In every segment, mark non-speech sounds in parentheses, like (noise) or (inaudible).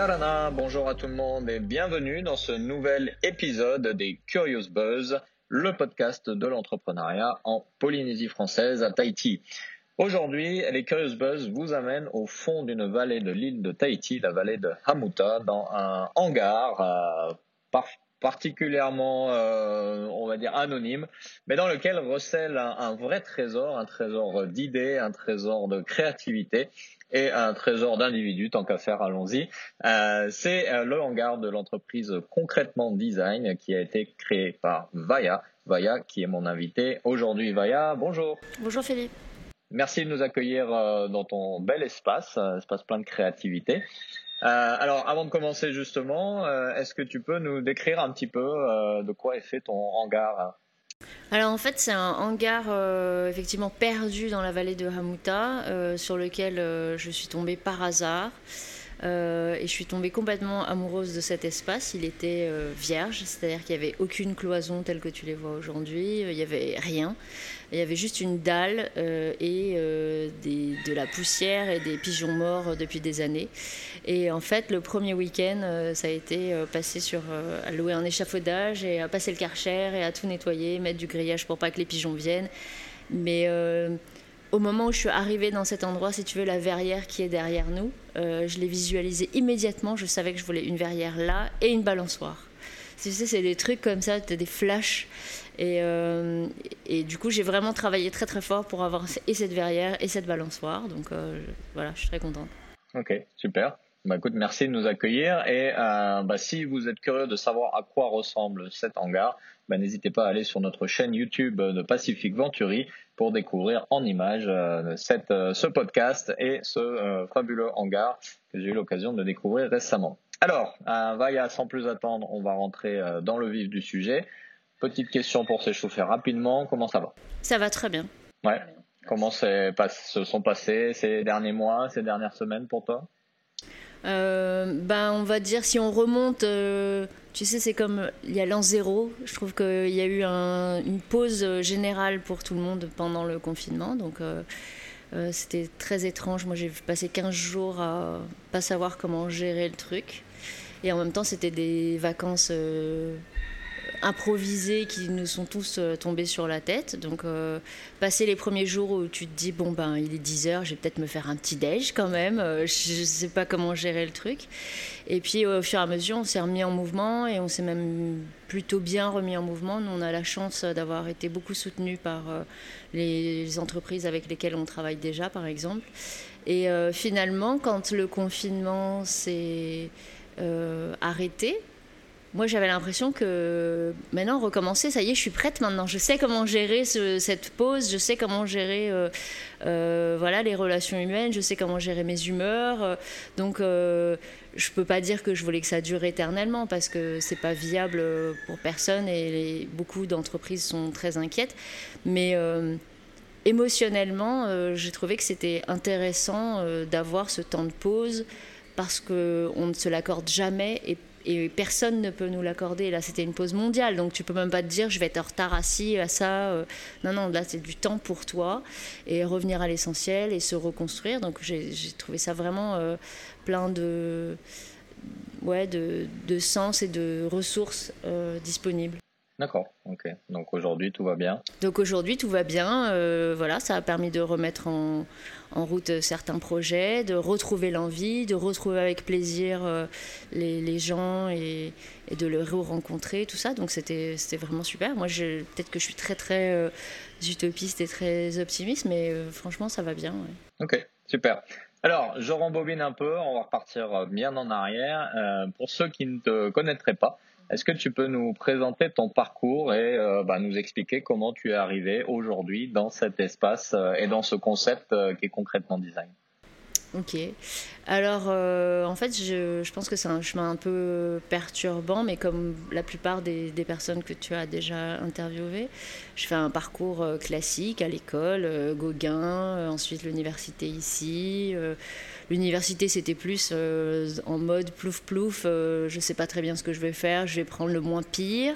Bonjour à tout le monde et bienvenue dans ce nouvel épisode des Curious Buzz, le podcast de l'entrepreneuriat en Polynésie française à Tahiti. Aujourd'hui, les Curious Buzz vous amènent au fond d'une vallée de l'île de Tahiti, la vallée de Hamuta, dans un hangar euh, particulièrement, euh, on va dire, anonyme, mais dans lequel recèle un vrai trésor, un trésor d'idées, un trésor de créativité et un trésor d'individus, tant qu'à faire, allons-y. Euh, c'est euh, le hangar de l'entreprise Concrètement Design qui a été créé par Vaya. Vaya qui est mon invité aujourd'hui. Vaya, bonjour. Bonjour Philippe. Merci de nous accueillir euh, dans ton bel espace, espace plein de créativité. alors, avant de commencer justement, est-ce que tu peux nous décrire un petit peu de quoi est fait ton hangar? Alors en fait c'est un hangar euh, effectivement perdu dans la vallée de Hamuta euh, sur lequel euh, je suis tombée par hasard et je suis tombée complètement amoureuse de cet espace. Il était vierge, c'est-à-dire qu'il n'y avait aucune cloison telle que tu les vois aujourd'hui, il n'y avait rien. Il y avait juste une dalle euh, et euh, de la poussière et des pigeons morts depuis des années. Et en fait, le premier week-end, euh, ça a été passé sur à louer un échafaudage et à passer le karcher et à tout nettoyer, mettre du grillage pour pas que les pigeons viennent. Mais au moment où je suis arrivée dans cet endroit, si tu veux, la verrière qui est derrière nous, je l'ai visualisée immédiatement. Je savais que je voulais une verrière là et une balançoire. Tu sais, c'est des trucs comme ça, des flashs. Et, euh, et du coup, j'ai vraiment travaillé très très fort pour avoir et cette verrière et cette balançoire. Donc euh, voilà, je suis très contente. Ok, super. Bah, écoute, merci de nous accueillir. Et euh, bah, si vous êtes curieux de savoir à quoi ressemble cet hangar, bah, n'hésitez pas à aller sur notre chaîne YouTube de Pacific Venturi pour découvrir en images cette, ce podcast et ce fabuleux hangar que j'ai eu l'occasion de découvrir récemment. Alors, Vaya, sans plus attendre, on va rentrer dans le vif du sujet. Petite question pour s'échauffer rapidement, comment ça va? Ça va très bien. Ouais. Comment se sont passés ces derniers mois, ces dernières semaines pour toi? Euh, ben, on va dire si on remonte, euh, tu sais, c'est comme il y a l'an zéro. Je trouve qu'il y a eu une pause générale pour tout le monde pendant le confinement. Donc, euh, c'était très étrange. Moi, j'ai passé 15 jours à pas savoir comment gérer le truc. Et en même temps, c'était des vacances improvisés qui nous sont tous euh, tombés sur la tête. Donc, euh, passer les premiers jours où tu te dis, bon, ben, il est 10 heures, je vais peut-être me faire un petit déj quand même. Euh, je ne sais pas comment gérer le truc. Et puis, au fur et à mesure, on s'est remis en mouvement et on s'est même plutôt bien remis en mouvement. Nous, on a la chance d'avoir été beaucoup soutenus par les entreprises avec lesquelles on travaille déjà, par exemple. Et finalement, quand le confinement s'est arrêté, moi j'avais l'impression que maintenant recommencer, ça y est, je suis prête maintenant. Je sais comment gérer cette pause, je sais comment gérer euh, euh, voilà les relations humaines, je sais comment gérer mes humeurs. Euh, donc je peux pas dire que je voulais que ça dure éternellement parce que c'est pas viable pour personne et beaucoup d'entreprises sont très inquiètes. Mais émotionnellement, j'ai trouvé que c'était intéressant d'avoir ce temps de pause parce qu'on ne se l'accorde jamais et personne ne peut nous l'accorder. Là, c'était une pause mondiale, donc tu peux même pas te dire je vais être en retard assis à ça. Euh. non, non, là, c'est du temps pour toi et revenir à l'essentiel et se reconstruire. Donc, j'ai trouvé ça vraiment euh, plein de, ouais, de, sens et de ressources euh, disponibles. D'accord, ok. Donc aujourd'hui, tout va bien Donc aujourd'hui, tout va bien. voilà, ça a permis de remettre en, en route certains projets, de retrouver l'envie, de retrouver avec plaisir euh, les, gens et, de les re-rencontrer, tout ça. Donc c'était vraiment super. Moi, peut-être que je suis très très euh, utopiste et très optimiste, mais euh, franchement, ça va bien. Ok, super. Alors, je rembobine un peu, on va repartir bien en arrière. pour ceux qui ne te connaîtraient pas, est-ce que tu peux nous présenter ton parcours et euh, bah, nous expliquer comment tu es arrivé aujourd'hui dans cet espace euh, et dans ce concept euh, qui est concrètement design? Ok. Alors, en fait, je, pense que c'est un chemin un peu perturbant, mais comme la plupart des, des, personnes que tu as déjà interviewées, je fais un parcours classique à l'école, Gauguin, ensuite l'université ici L'université, c'était plus euh, en mode plouf plouf. Euh, je sais pas très bien ce que je vais faire. Je vais prendre le moins pire.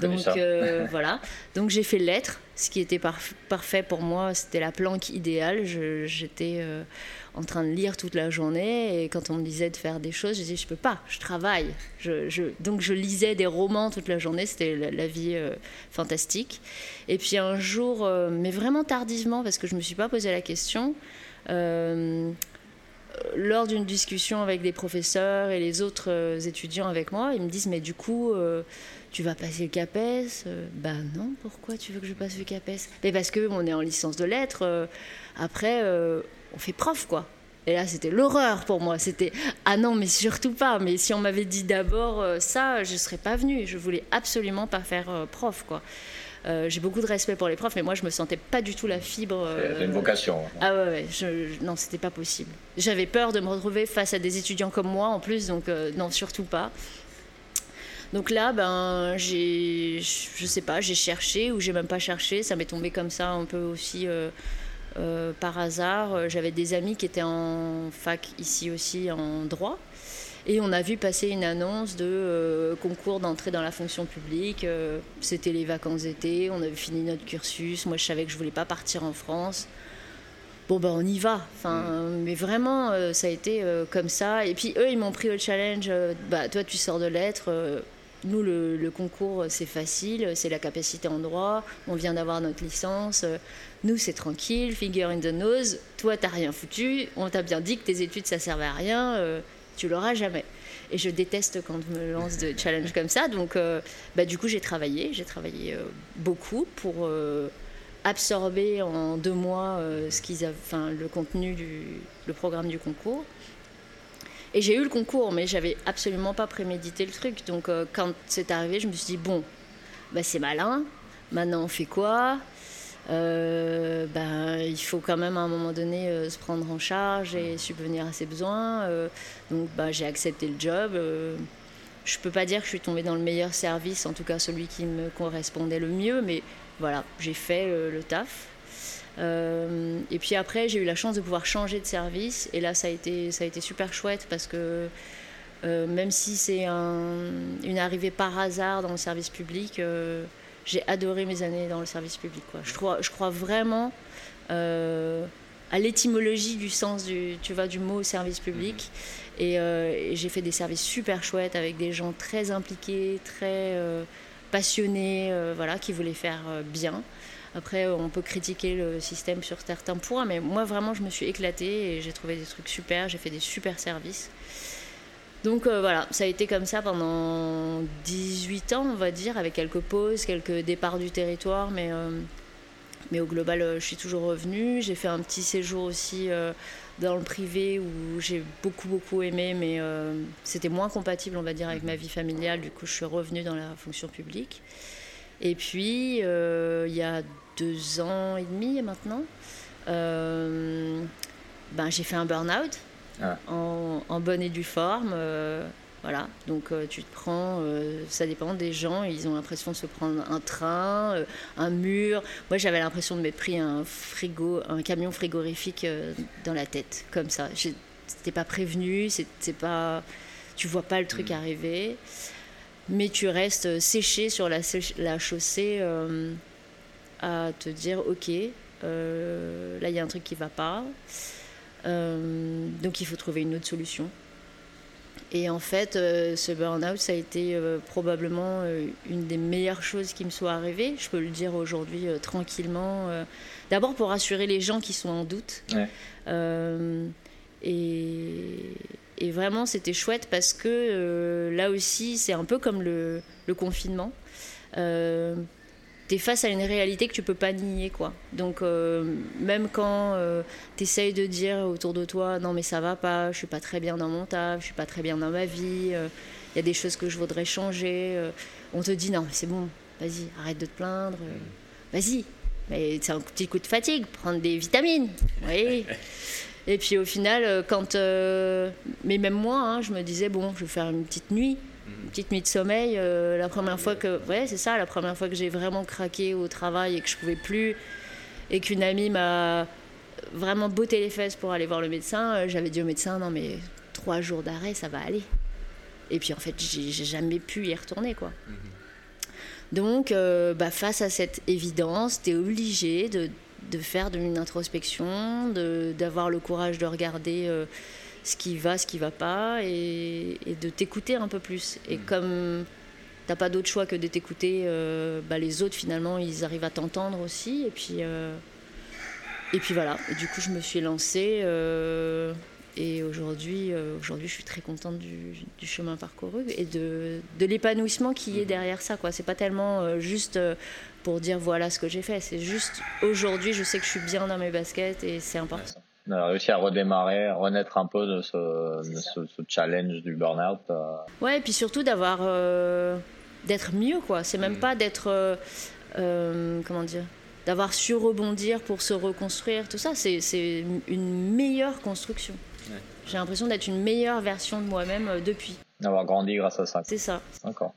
Donc euh, voilà. Donc j'ai fait lettres. Ce qui était parfait pour moi, c'était la planque idéale. J'étais euh, en train de lire toute la journée et quand on me disait de faire des choses, je disais je peux pas, je travaille. Donc je lisais des romans toute la journée, c'était la, vie euh, fantastique. Et puis un jour, euh, mais vraiment tardivement, parce que je me suis pas posé la question, lors d'une discussion avec des professeurs et les autres étudiants avec moi, ils me disent mais du coup tu vas passer le CAPES euh, Bah non, pourquoi tu veux que je passe le CAPES? Mais parce qu'on est en licence de lettres, euh, après, euh, on fait prof, quoi. Et là, c'était l'horreur pour moi. C'était ah non, mais surtout pas. Mais si on m'avait dit d'abord ça, je serais pas venue. Je voulais absolument pas faire prof, quoi. j'ai beaucoup de respect pour les profs, mais moi je me sentais pas du tout la fibre. C'est une vocation. Hein. Ah ouais, ouais je, non, c'était pas possible. J'avais peur de me retrouver face à des étudiants comme moi en plus, donc non, surtout pas. Donc là, ben, j'ai, je sais pas, j'ai cherché ou j'ai même pas cherché. Ça m'est tombé comme ça un peu aussi euh, euh, par hasard. J'avais des amis qui étaient en fac ici aussi en droit. Et on a vu passer une annonce de euh, concours d'entrée dans la fonction publique. C'était les vacances d'été, on avait fini notre cursus. Moi, je savais que je voulais pas partir en France. Bon, ben on y va. Enfin, mm. Mais vraiment, ça a été comme ça. Et puis eux, ils m'ont pris au challenge. bah, toi, tu sors de lettres nous, le, concours, c'est facile, c'est la capacité en droit, on vient d'avoir notre licence. Nous, c'est tranquille, finger in the nose. Toi, t'as rien foutu, on t'a bien dit que tes études, ça servait à rien, euh, tu l'auras jamais. Et je déteste quand je me lance de challenge comme ça. Donc, euh, bah, du coup, j'ai travaillé, j'ai travaillé euh, beaucoup pour absorber en deux mois ce le contenu du programme du concours. Et j'ai eu le concours, mais j'avais absolument pas prémédité le truc. Donc euh, quand c'est arrivé, je me suis dit, bon, bah, c'est malin, maintenant on fait quoi? Euh, ben, il faut quand même à un moment donné euh, se prendre en charge et subvenir à ses besoins. donc bah, j'ai accepté le job. je peux pas dire que je suis tombée dans le meilleur service, en tout cas celui qui me correspondait le mieux, mais voilà, j'ai fait le taf. Euh, et puis après, j'ai eu la chance de pouvoir changer de service. Et là, ça a été, ça a été super chouette parce que euh, même si c'est une arrivée par hasard dans le service public, euh, j'ai adoré mes années dans le service public. Quoi. Je, crois, je crois vraiment à l'étymologie du sens du, tu vois, du mot service public. Mhm. Et, et j'ai fait des services super chouettes avec des gens très impliqués, très passionnés, voilà, qui voulaient faire bien. Après, on peut critiquer le système sur certains points, mais moi vraiment, je me suis éclatée et j'ai trouvé des trucs super, j'ai fait des super services. Donc euh, voilà, ça a été comme ça pendant 18 ans, on va dire, avec quelques pauses, quelques départs du territoire, mais, euh, mais au global, euh, je suis toujours revenue. J'ai fait un petit séjour aussi dans le privé où j'ai beaucoup, beaucoup aimé, mais c'était moins compatible, on va dire, avec ma vie familiale. Du coup, je suis revenue dans la fonction publique. Et puis, il y a deux ans et demi maintenant, euh, ben, j'ai fait un burn-out ah. en, bonne et due forme. Euh, voilà, donc euh, tu te prends, ça dépend des gens, ils ont l'impression de se prendre un train, un mur. Moi j'avais l'impression de m'être pris un frigo, un camion frigorifique dans la tête, comme ça. C'était pas prévenu, c'est pas, tu vois pas le truc mm. arriver, mais tu restes séché sur la, la chaussée à te dire ok, euh, là il y a un truc qui va pas, euh, donc il faut trouver une autre solution. Et en fait, euh, ce burn-out, ça a été probablement une des meilleures choses qui me soit arrivée. Je peux le dire aujourd'hui tranquillement. D'abord pour rassurer les gens qui sont en doute. Et, et, vraiment, c'était chouette parce que là aussi, c'est un peu comme le, le confinement tu es face à une réalité que tu peux pas nier quoi. Donc euh, même quand euh, tu essayes de dire autour de toi non mais ça va pas, je suis pas très bien dans mon taf, je suis pas très bien dans ma vie, euh, il y a des choses que je voudrais changer, on te dit non mais c'est bon, vas-y, arrête de te plaindre, vas-y. Mais c'est un petit coup de fatigue, prendre des vitamines. Oui. (laughs) Et puis au final, quand. mais même moi, hein, je me disais, bon, je vais faire une petite nuit une petite nuit de sommeil. Euh, la première fois que, ouais, c'est ça, la première fois que j'ai vraiment craqué au travail et que je pouvais plus, et qu'une amie m'a vraiment botté les fesses pour aller voir le médecin, euh, j'avais dit au médecin non mais trois jours d'arrêt ça va aller. Et puis en fait j'ai jamais pu y retourner quoi. Donc, euh, bah, face à cette évidence, tu es obligé de, de, faire de une introspection, d'avoir le courage de regarder euh, ce qui va, ce qui va pas, et, de t'écouter un peu plus. Et mm. comme t'as pas d'autre choix que de t'écouter, euh, bah, les autres finalement, ils arrivent à t'entendre aussi. Et puis, et puis voilà. du coup, je me suis lancée. Et aujourd'hui, euh, aujourd'hui, je suis très contente du, chemin parcouru et de, de l'épanouissement qui est mhm. derrière ça. Ce n'est pas tellement euh, juste euh, pour dire voilà ce que j'ai fait. C'est juste aujourd'hui, je sais que je suis bien dans mes baskets et c'est important. On a réussi à redémarrer, renaître un peu de ce, ce, challenge du burn-out. Ouais, et puis surtout d'avoir. d'être mieux, quoi. C'est même mhm. pas d'être. comment dire D'avoir su rebondir pour se reconstruire, tout ça. C'est une meilleure construction. J'ai l'impression d'être une meilleure version de moi-même euh, depuis. D'avoir grandi grâce à ça. C'est ça. D'accord.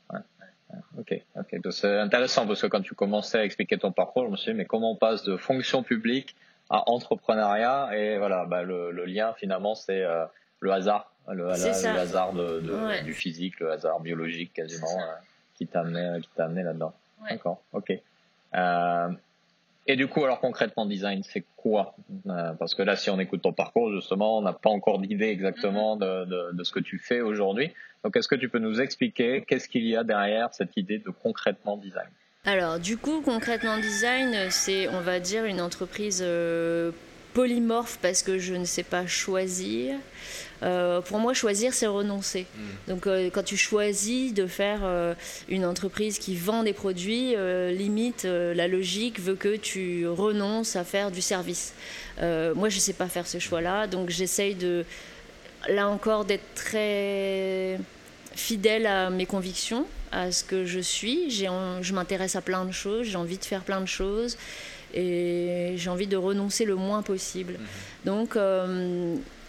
Ok, ok. C'est intéressant parce que quand tu commençais à expliquer ton parcours, je me suis dit mais comment on passe de fonction publique à entrepreneuriat et voilà, bah, le, lien finalement c'est euh, le hasard, le, hasard de, du physique, le hasard biologique quasiment euh, qui t'a amené, amené là-dedans. D'accord. Ok. Et du coup, alors concrètement, design, c'est quoi? Euh, Parce que là, si on écoute ton parcours, justement, on n'a pas encore d'idée exactement de, de, de, ce que tu fais aujourd'hui. Donc, est-ce que tu peux nous expliquer qu'est-ce qu'il y a derrière cette idée de concrètement design? Alors, du coup, concrètement design, c'est, on va dire, une entreprise euh, polymorphe parce que je ne sais pas choisir. Euh, pour moi, choisir, c'est renoncer. Mm. Donc, euh, quand tu choisis de faire euh, une entreprise qui vend des produits, limite, la logique veut que tu renonces à faire du service. moi, je ne sais pas faire ce choix-là, donc j'essaye de, là encore, d'être très fidèle à mes convictions, à ce que je suis. Je m'intéresse à plein de choses, j'ai envie de faire plein de choses et j'ai envie de renoncer le moins possible. Mm-hmm. Donc,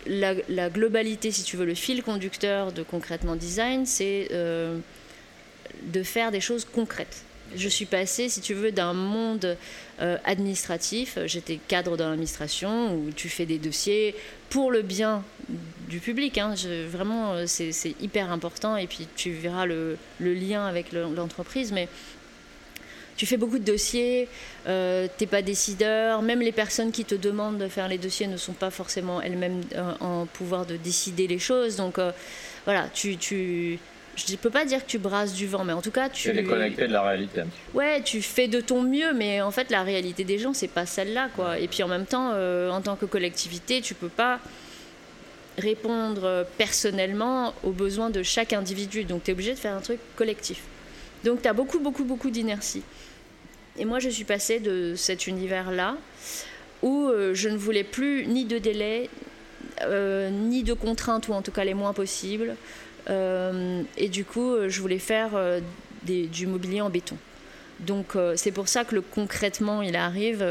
la, globalité, si tu veux, le fil conducteur de concrètement design, c'est euh, de faire des choses concrètes. Je suis passée, si tu veux, d'un monde euh, administratif. J'étais cadre dans l'administration où tu fais des dossiers pour le bien du public. Hein. vraiment, euh, c'est hyper important. Et puis, tu verras le, le lien avec l'entreprise. Mais tu fais beaucoup de dossiers, euh, t'es pas décideur, même les personnes qui te demandent de faire les dossiers ne sont pas forcément elles-mêmes euh, en pouvoir de décider les choses. Donc euh, voilà, tu, tu, je ne peux pas dire que tu brasses du vent, mais en tout cas, tu. es déconnecté de la réalité. Ouais, tu fais de ton mieux, mais en fait, la réalité des gens, c'est pas celle-là, quoi. Et puis en même temps, euh, en tant que collectivité, tu peux pas répondre personnellement aux besoins de chaque individu. Donc, tu es obligé de faire un truc collectif. Donc, tu as beaucoup, beaucoup, beaucoup d'inertie. Et moi, je suis passée de cet univers-là où euh, je ne voulais plus ni de délai, euh, ni de contraintes, ou en tout cas les moins possibles. Euh, et du coup, je voulais faire du mobilier en béton. Donc c'est pour ça que le concrètement il arrive,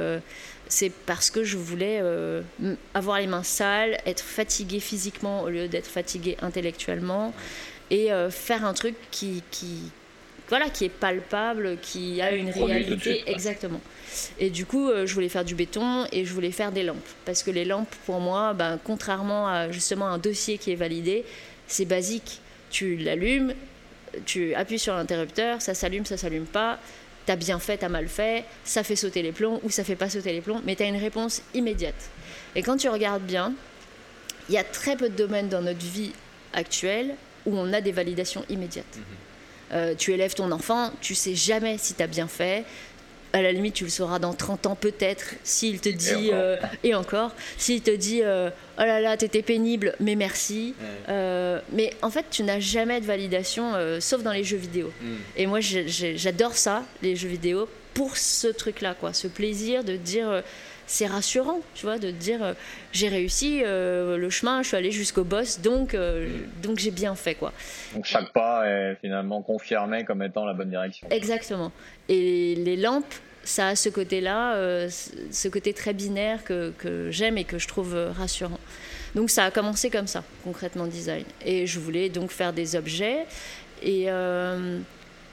c'est parce que je voulais avoir les mains sales, être fatiguée physiquement au lieu d'être fatiguée intellectuellement, et faire un truc qui, qui, voilà, qui est palpable, qui a une réalité. exactement. Et du coup, euh, je voulais faire du béton et je voulais faire des lampes. Parce que les lampes, pour moi, ben, contrairement à justement un dossier qui est validé, c'est basique. Tu l'allumes, tu appuies sur l'interrupteur, ça s'allume, ça s'allume pas. T'as bien fait, t'as mal fait, ça fait sauter les plombs ou ça fait pas sauter les plombs, mais t'as une réponse immédiate. Et quand tu regardes bien, il y a très peu de domaines dans notre vie actuelle où on a des validations immédiates. Mhm. Euh, tu élèves ton enfant, tu sais jamais si tu as bien fait. À la limite, tu le sauras dans 30 ans peut-être, s'il te dit, et encore, euh, s'il te dit, euh, oh là là, t'étais pénible, mais merci. mais en fait, tu n'as jamais de validation, sauf dans les jeux vidéo. Mm. Et moi, j'adore ça, les jeux vidéo, pour ce truc-là, quoi, ce plaisir de dire c'est rassurant, tu vois, de dire euh, j'ai réussi euh, le chemin, je suis allé jusqu'au boss, donc euh, donc j'ai bien fait quoi. Donc chaque pas est finalement confirmé comme étant la bonne direction. Exactement. Et les lampes, ça a ce côté-là, ce côté très binaire que, que j'aime et que je trouve rassurant. Donc ça a commencé comme ça, concrètement design. Et je voulais donc faire des objets et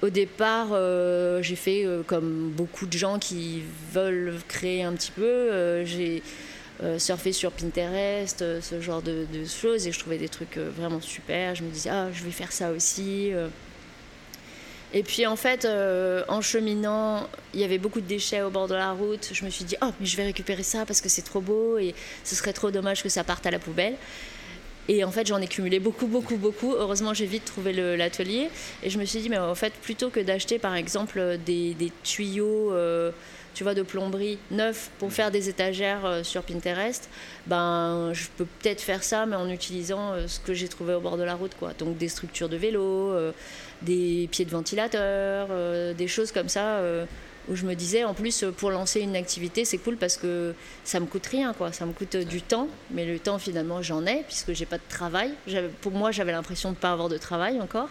au départ, euh, j'ai fait euh, comme beaucoup de gens qui veulent créer un petit peu. Euh, j'ai surfé sur Pinterest, ce genre de, choses, et je trouvais des trucs vraiment super. Je me disais, ah, je vais faire ça aussi. Et puis en fait, en cheminant, il y avait beaucoup de déchets au bord de la route. Je me suis dit, oh, mais je vais récupérer ça parce que c'est trop beau et ce serait trop dommage que ça parte à la poubelle. Et en fait, j'en ai cumulé beaucoup, beaucoup, beaucoup. Heureusement, j'ai vite trouvé l'atelier. Et je me suis dit, mais en fait, plutôt que d'acheter, par exemple, des, tuyaux, euh, tu vois, de plomberie neufs pour faire des étagères euh, sur Pinterest, ben, je peux peut-être faire ça, mais en utilisant ce que j'ai trouvé au bord de la route, quoi. Donc, des structures de vélo des pieds de ventilateur, euh, des choses comme ça euh, où je me disais en plus pour lancer une activité c'est cool parce que ça me coûte rien quoi. Ça me coûte du temps mais le temps finalement j'en ai puisque j'ai pas de travail. Pour moi j'avais l'impression de pas avoir de travail encore.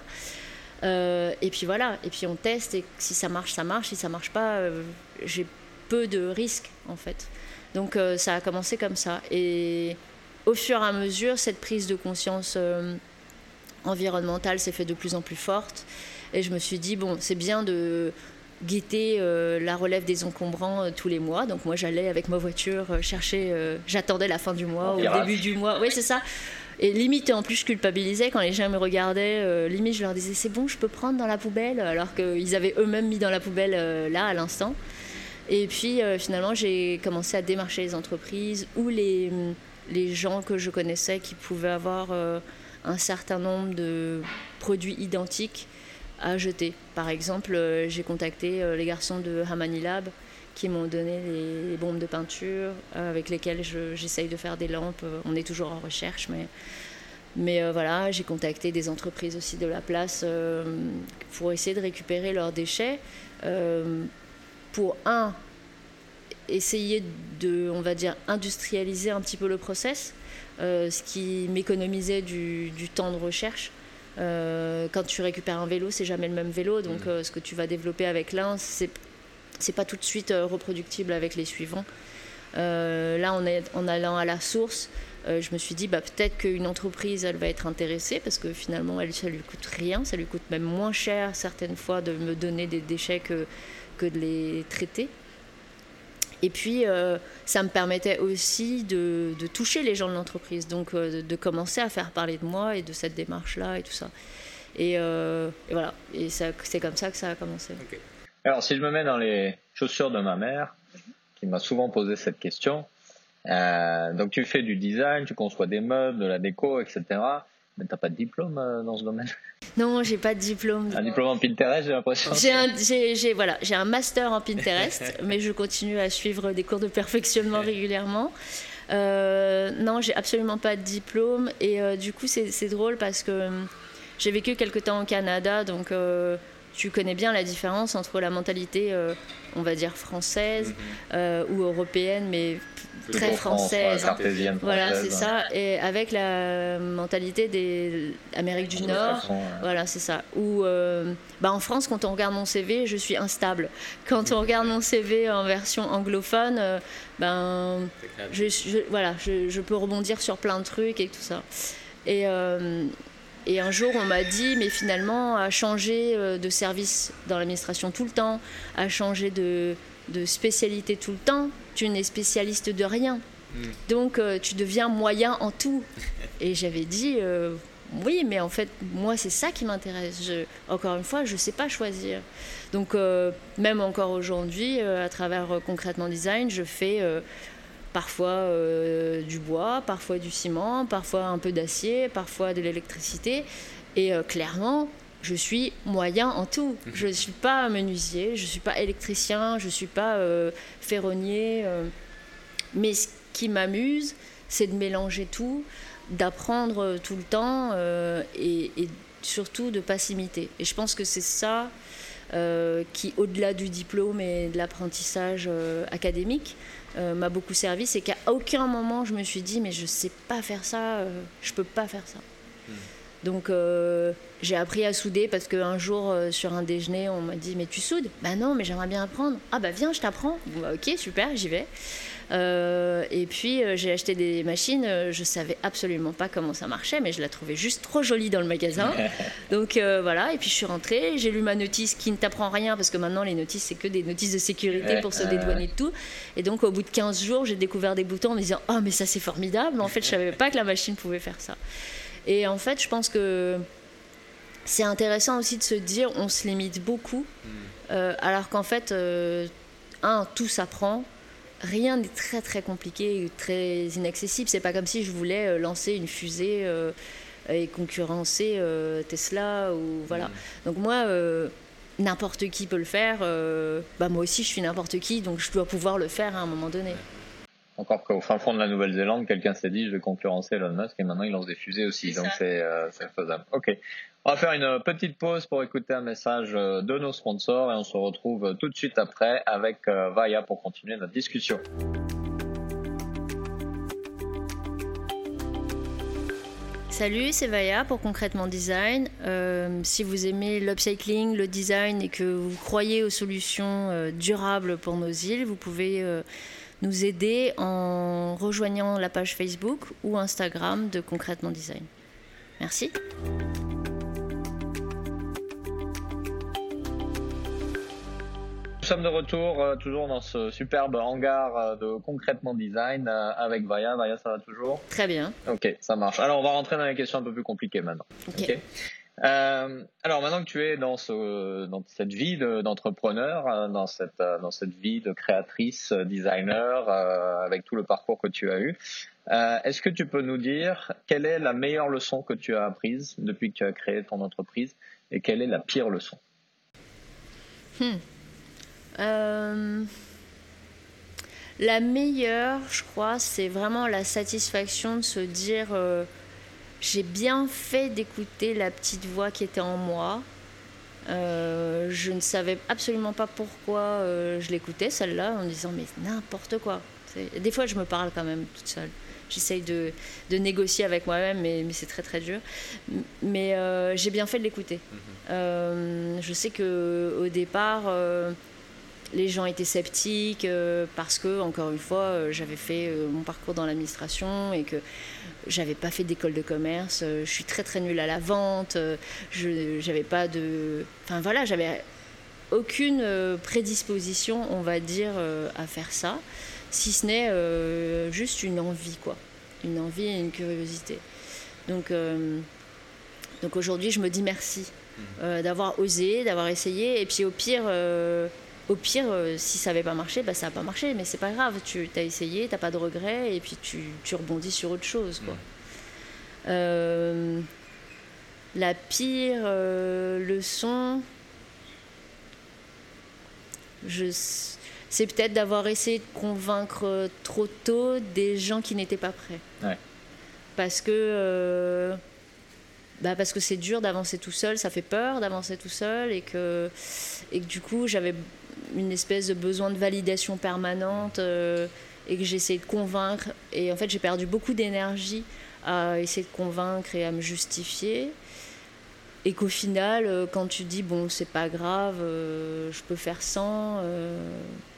Euh, et puis voilà. Et puis on teste et si ça marche ça marche. Si ça marche pas j'ai peu de risques en fait. Donc ça a commencé comme ça. Et au fur et à mesure cette prise de conscience environnementale s'est fait de plus en plus forte. Et je me suis dit, bon, c'est bien de guetter euh, la relève des encombrants euh, tous les mois. Donc moi, j'allais avec ma voiture euh, chercher, j'attendais la fin du mois, au début du mois. Oui, c'est ça. Et limite, en plus, je culpabilisais quand les gens me regardaient. limite, je leur disais, c'est bon, je peux prendre dans la poubelle, alors qu'ils avaient eux-mêmes mis dans la poubelle là, à l'instant. Et puis, finalement, j'ai commencé à démarcher les entreprises ou les, les gens que je connaissais qui pouvaient avoir un certain nombre de produits identiques à jeter. Par exemple, euh, j'ai contacté euh, les garçons de Hamani Lab qui m'ont donné les, bombes de peinture euh, avec lesquelles j'essaye de faire des lampes. On est toujours en recherche, mais, voilà, j'ai contacté des entreprises aussi de la place pour essayer de récupérer leurs déchets. pour un, essayer de, on va dire, industrialiser un petit peu le process ce qui m'économisait du, temps de recherche. Euh, quand tu récupères un vélo, c'est jamais le même vélo, donc mmh. euh, ce que tu vas développer avec l'un, c'est c'est pas tout de suite reproductible avec les suivants. là, en, est, en, allant à la source, je me suis dit bah, peut-être qu'une entreprise elle va être intéressée parce que finalement elle, ça lui coûte rien, ça lui coûte même moins cher certaines fois de me donner des déchets que, que de les traiter. Et puis, euh, ça me permettait aussi de, toucher les gens de l'entreprise, donc euh, de, commencer à faire parler de moi et de cette démarche-là et tout ça. Et, euh, voilà, et c'est comme ça que ça a commencé. Alors, si je me mets dans les chaussures de ma mère, qui m'a souvent posé cette question, donc tu fais du design, tu conçois des meubles, de la déco, etc. Mais t'as pas de diplôme dans ce domaine? Non, j'ai pas de diplôme. Un diplôme en Pinterest, j'ai l'impression. J'ai un, j'ai, voilà, j'ai un master en Pinterest, (laughs) mais je continue à suivre des cours de perfectionnement régulièrement. Euh, non, j'ai absolument pas de diplôme et euh, du coup c'est, drôle parce que euh, j'ai vécu quelque temps au Canada, donc euh, tu connais bien la différence entre la mentalité, on va dire française mhm. ou européenne, mais très française. Hein. Voilà, c'est ça. Et avec la mentalité des Amérique du Nord, voilà, c'est ça. Ou euh, bah en France, quand on regarde mon CV, je suis instable. Quand on regarde mon CV en version anglophone, euh, ben, je, voilà, je, peux rebondir sur plein de trucs et tout ça. Et euh, et un jour, on m'a dit, mais finalement, à changer de service dans l'administration tout le temps, à changer de, de spécialité tout le temps, tu n'es spécialiste de rien. Hmm. Donc euh, tu deviens moyen en tout. (laughs) Et j'avais dit, euh, oui, mais en fait, moi, c'est ça qui m'intéresse. Encore une fois, je ne sais pas choisir. Donc euh, même encore aujourd'hui, à travers concrètement design, je fais parfois du bois, parfois du ciment, parfois un peu d'acier, parfois de l'électricité. Et clairement, je suis moyen en tout. Mhm. Je ne suis pas menuisier, je ne suis pas électricien, je ne suis pas euh, ferronnier. Euh. mais ce qui m'amuse, c'est de mélanger tout, d'apprendre tout le temps euh, et, surtout de ne pas s'imiter. Et je pense que c'est ça qui, au-delà du diplôme et de l'apprentissage académique, m'a beaucoup servi. C'est qu'à aucun moment je me suis dit, mais je ne sais pas faire ça, je ne peux pas faire ça. Hmm. Donc euh, j'ai appris à souder parce qu'un jour euh, sur un déjeuner on m'a dit mais tu soudes? Bah non mais j'aimerais bien apprendre. Ah bah viens je t'apprends. Bah, ok super j'y vais. Euh, et puis j'ai acheté des machines, je savais absolument pas comment ça marchait, mais je la trouvais juste trop jolie dans le magasin. (laughs) Donc voilà, et puis je suis rentrée, j'ai lu ma notice qui ne t'apprend rien, parce que maintenant les notices c'est que des notices de sécurité pour se dédouaner de tout. Et donc au bout de 15 jours, j'ai découvert des boutons en me disant Oh mais ça c'est formidable, en fait je savais pas que la machine pouvait faire ça. Et en fait, je pense que c'est intéressant aussi de se dire on se limite beaucoup, hmm. euh, alors qu'en fait, euh, un, tout s'apprend. Rien n'est très très compliqué, très inaccessible. C'est pas comme si je voulais euh, lancer une fusée et concurrencer Tesla ou voilà. Hmm. Donc moi, n'importe qui peut le faire. bah moi aussi, je suis n'importe qui, donc je dois pouvoir le faire à un moment donné. Encore qu'au fin fond de la Nouvelle-Zélande, quelqu'un s'est dit je vais concurrencer Elon Musk et maintenant il lance des fusées aussi. Donc c'est faisable. Ok. On va faire une petite pause pour écouter un message euh, de nos sponsors et on se retrouve tout de suite après avec euh, Vaya pour continuer notre discussion. Salut, c'est Vaya pour Concrètement Design. Euh, si vous aimez l'upcycling, le design et que vous croyez aux solutions durables pour nos îles, vous pouvez nous aider en rejoignant la page Facebook ou Instagram de Concrètement Design. Merci. Sommes de retour euh, toujours dans ce superbe hangar euh, de concrètement design euh, avec Vaya. Vaya, ça va toujours? Très bien. Ok, ça marche. Alors on va rentrer dans les questions un peu plus compliquées maintenant. Ok. alors maintenant que tu es dans, ce, dans cette vie d'entrepreneur, dans, cette, dans cette vie de créatrice, designer, avec tout le parcours que tu as eu, est-ce que tu peux nous dire quelle est la meilleure leçon que tu as apprise depuis que tu as créé ton entreprise et quelle est la pire leçon? Hmm. Euh, la meilleure, je crois, c'est vraiment la satisfaction de se dire euh, j'ai bien fait d'écouter la petite voix qui était en moi. Euh, je ne savais absolument pas pourquoi je l'écoutais, celle-là, en disant mais n'importe quoi. Des fois, je me parle quand même toute seule. J'essaye de, de, négocier avec moi-même, mais, mais c'est très très dur. Mais j'ai bien fait de l'écouter. Mhm. je sais que au départ, les gens étaient sceptiques euh, parce que, encore une fois, euh, j'avais fait euh, mon parcours dans l'administration et que j'avais pas fait d'école de commerce. je suis très très nulle à la vente. je j'avais pas de. Enfin voilà, j'avais aucune prédisposition, on va dire, à faire ça, si ce n'est juste une envie, quoi. Une envie et une curiosité. Donc, donc aujourd'hui, je me dis merci mmh. d'avoir osé, d'avoir essayé. Et puis au pire au pire, euh, si ça n'avait pas marché, bah, ça n'a pas marché, mais c'est pas grave. Tu as essayé, tu n'as pas de regrets, et puis tu, tu, rebondis sur autre chose. Quoi. Euh, la pire euh, leçon, c'est peut-être d'avoir essayé de convaincre trop tôt des gens qui n'étaient pas prêts. Parce que. Bah parce que c'est dur d'avancer tout seul, ça fait peur d'avancer tout seul et que, et que du coup j'avais une espèce de besoin de validation permanente euh, et que j'essaie de convaincre. Et en fait, j'ai perdu beaucoup d'énergie à essayer de convaincre et à me justifier. Et qu'au final, euh, quand tu dis, bon, c'est pas grave, euh, je peux faire sans,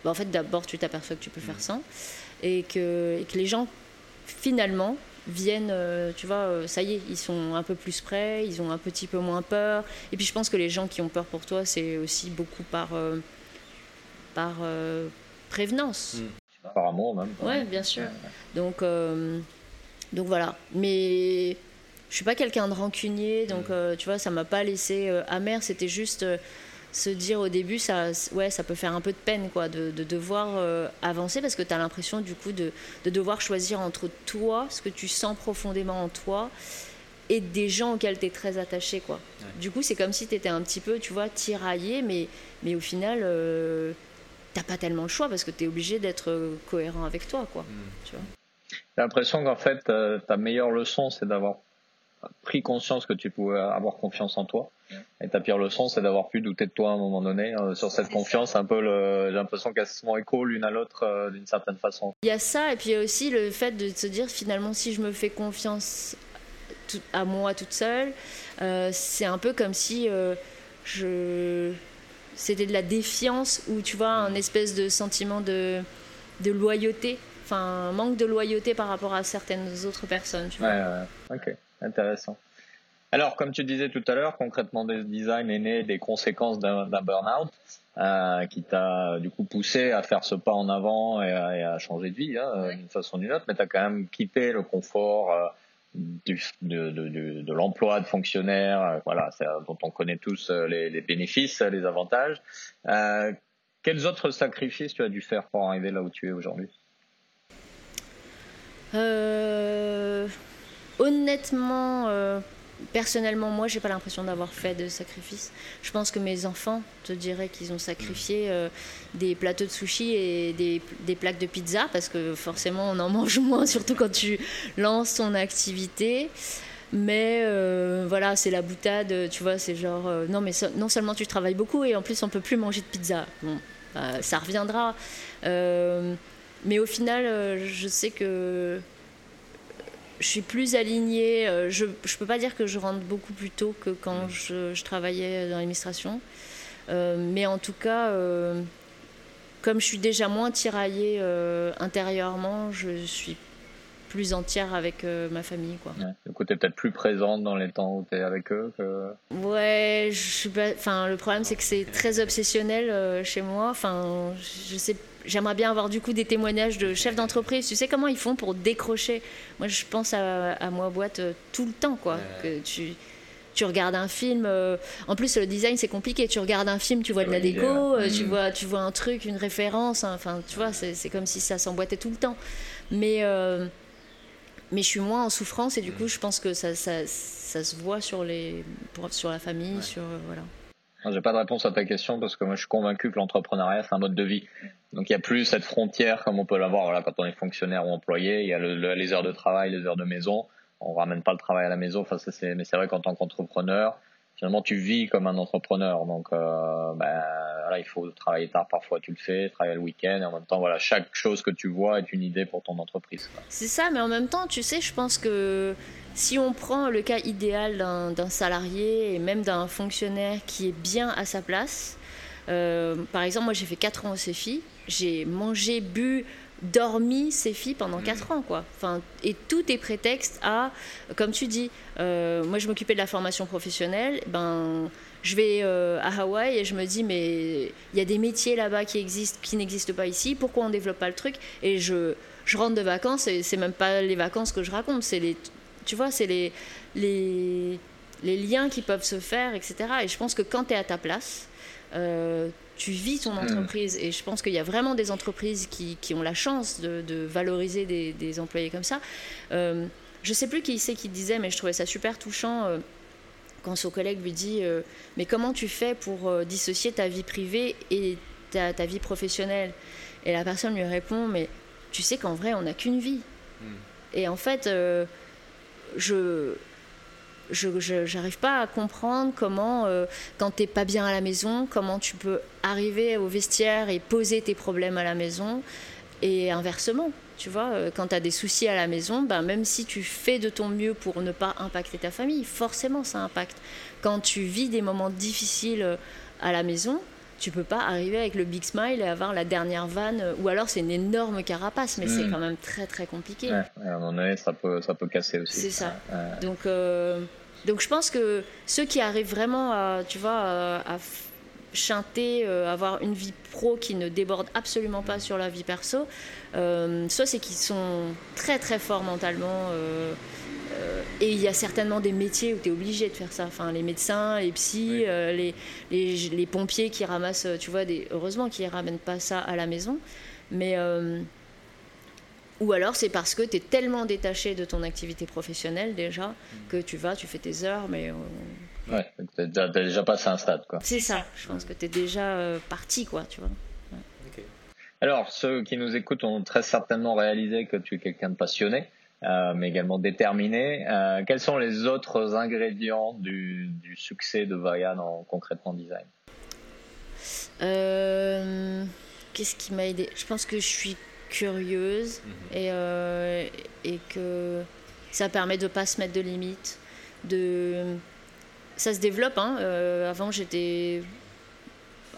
bah, en fait, d'abord, tu t'aperçois que tu peux faire mm. sans. Et que, et que les gens, finalement, viennent, tu vois, ça y est, ils sont un peu plus prêts, ils ont un petit peu moins peur. Et puis je pense que les gens qui ont peur pour toi, c'est aussi beaucoup par par euh, prévenance. Hmm. Par amour même. Oui, bien sûr. Donc, euh, donc voilà. Mais je suis pas quelqu'un de rancunier, donc hmm. euh, tu vois, ça m'a pas laissé amer. C'était juste se dire au début, ça, ouais, ça peut faire un peu de peine, quoi, de, de devoir avancer parce que tu as l'impression, du coup, de, de, devoir choisir entre toi, ce que tu sens profondément en toi, et des gens auxquels tu es très attaché, quoi. Du coup, c'est comme si tu étais un petit peu, tu vois, tiraillé, mais, mais au final, t'as pas tellement le choix parce que tu es obligé d'être euh, cohérent avec toi, quoi. Hmm. J'ai l'impression qu'en fait, euh, ta meilleure leçon, c'est d'avoir pris conscience que tu pouvais avoir confiance en toi. Et ta pire leçon, c'est d'avoir pu douter de toi à un moment donné. Euh, sur cette confiance, un peu, j'ai l'impression qu'elles se écho l'une à l'autre d'une certaine façon. Il y a ça, et puis il y a aussi le fait de se dire finalement, si je me fais confiance à moi toute seule, c'est un peu comme si je c'était de la défiance ou tu vois un espèce de sentiment de, de loyauté, enfin un manque de loyauté par rapport à certaines autres personnes. Tu vois. Ouais, ouais, ok, intéressant. Alors, comme tu disais tout à l'heure, concrètement, le design est né des conséquences d'un burn-out euh, qui t'a du coup poussé à faire ce pas en avant et à, changer de vie hein, d'une façon ou d'une autre, mais tu as quand même quitté le confort. Euh, de, l'emploi de fonctionnaires, voilà, dont on connaît tous les, bénéfices, les avantages. quels autres sacrifices tu as dû faire pour arriver là où tu es aujourd'hui? Honnêtement, personnellement, moi, j'ai pas l'impression d'avoir fait de sacrifice. Je pense que mes enfants te diraient qu'ils ont sacrifié euh, des plateaux de sushi et des, des, plaques de pizza parce que forcément, on en (laughs) mange moins, surtout quand tu lances ton activité. Mais euh, voilà, c'est la boutade, tu vois, c'est genre, euh, non, mais non seulement tu travailles beaucoup et en plus on peut plus manger de pizza. Bon, bah, ça reviendra. mais au final, je sais que je suis plus alignée. Euh, je ne peux pas dire que je rentre beaucoup plus tôt que quand mm. je, travaillais dans l'administration. Euh, mais en tout cas, euh, comme je suis déjà moins tiraillée intérieurement, je suis plus entière avec ma famille. Quoi. du coup, tu es peut-être plus présente dans les temps où tu es avec eux que... Ouais, je suis enfin, le problème c'est que c'est très obsessionnel chez moi. Enfin, je sais j'aimerais bien avoir du coup des témoignages de chefs d'entreprise. Tu sais comment ils font pour décrocher? Moi, je pense à, à moi boîte euh, tout le temps, quoi. Que tu, tu regardes un film. Euh, en plus, le design c'est compliqué. Tu regardes un film, tu vois de la déco, euh, tu mm. vois, tu vois un truc, une référence. Hein. Enfin, tu vois, c'est comme si ça s'emboîtait tout le temps. Mais mais je suis moins en souffrance et du coup, mm. je pense que ça, ça, ça se voit sur les sur la famille, sur voilà. J'ai pas de réponse à ta question parce que moi je suis convaincu que l'entrepreneuriat c'est un mode de vie. Donc il y a plus cette frontière comme on peut l'avoir quand on est fonctionnaire ou employé. Il y a les heures de travail, les heures de maison. On ramène pas le travail à la maison. Enfin, c'est, mais c'est vrai qu'en tant qu'entrepreneur, finalement tu vis comme un entrepreneur. Donc euh, ben, il faut travailler tard parfois, tu le fais, travailler le week-end. Et en même temps, voilà, chaque chose que tu vois est une idée pour ton entreprise. C'est ça, mais en même temps, tu sais, je pense que si on prend le cas idéal d'un salarié et même d'un fonctionnaire qui est bien à sa place, euh, par exemple, moi j'ai fait 4 ans au CEFI, j'ai mangé, bu, dormi CEFI pendant 4 mmh. ans. Quoi. Enfin, et tout est prétexte à, comme tu dis, euh, moi je m'occupais de la formation professionnelle, ben, je vais euh, à Hawaï et je me dis, mais il y a des métiers là-bas qui existent, qui n'existent pas ici, pourquoi on ne développe pas le truc? Et je, je rentre de vacances et c'est même pas les vacances que je raconte, c'est les tu vois, c'est les, les, les, liens qui peuvent se faire, etc. Et je pense que quand tu es à ta place, euh, tu vis ton hmm. entreprise. Et je pense qu'il y a vraiment des entreprises qui, qui ont la chance de, de valoriser des, des, employés comme ça. Euh, je sais plus qui c'est qui disait, mais je trouvais ça super touchant. Euh, quand son collègue lui dit Mais comment tu fais pour dissocier ta vie privée et ta, ta, vie professionnelle? Et la personne lui répond Mais tu sais qu'en vrai, on n'a qu'une vie. Hmm. Et en fait, je je n'arrive pas à comprendre comment, euh, quand tu n'es pas bien à la maison, comment tu peux arriver au vestiaire et poser tes problèmes à la maison. Et inversement, tu vois, euh, quand tu as des soucis à la maison, ben, même si tu fais de ton mieux pour ne pas impacter ta famille, forcément ça impacte. Quand tu vis des moments difficiles euh, à la maison, tu peux pas arriver avec le big smile et avoir la dernière vanne, ou alors c'est une énorme carapace, mais c'est hmm. quand même très très compliqué. Ouais, à un moment donné, ça peut, ça peut casser aussi. C'est ça. Donc, euh, donc je pense que ceux qui arrivent vraiment à, tu vois, à, chanter, euh, avoir une vie pro qui ne déborde absolument pas sur la vie perso, euh, soit c'est qu'ils sont très très forts mentalement. Euh, et il y a certainement des métiers où tu es obligé de faire ça. Enfin, les médecins, les psys, euh, les, les, pompiers qui ramassent, tu vois, des, heureusement qu'ils ne ramènent pas ça à la maison. Mais. Euh, ou alors c'est parce que tu es tellement détaché de ton activité professionnelle déjà que tu vas, tu fais tes heures, mais. Ouais, tu as, déjà passé un stade, quoi. C'est ça, je pense que tu es déjà parti, quoi, tu vois. Alors, ceux qui nous écoutent ont très certainement réalisé que tu es quelqu'un de passionné. Euh, mais également déterminé. Euh, quels sont les autres ingrédients du, du succès de Vayan en concrètement design? Euh, Qu'est-ce qui m'a aidé? Je pense que je suis curieuse mhm. et, et que ça permet de ne pas se mettre de limites. De... Ça se développe. Hein. avant, j'étais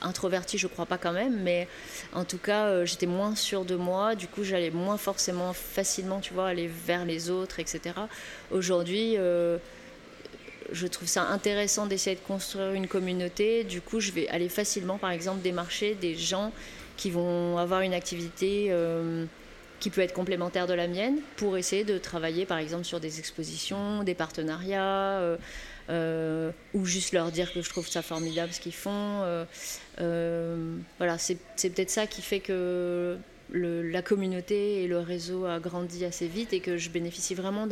introvertie, je crois pas quand même, mais en tout cas, euh, j'étais moins sûre de moi. Du coup, j'allais moins forcément facilement, tu vois, aller vers les autres, etc. Aujourd'hui, euh, je trouve ça intéressant d'essayer de construire une communauté. Du coup, je vais aller facilement, par exemple, démarcher des gens qui vont avoir une activité euh, qui peut être complémentaire de la mienne, pour essayer de travailler par exemple sur des expositions, des partenariats, euh, euh, ou juste leur dire que je trouve ça formidable ce qu'ils font. voilà, c'est peut-être ça qui fait que la communauté et le réseau a grandi assez vite et que je bénéficie vraiment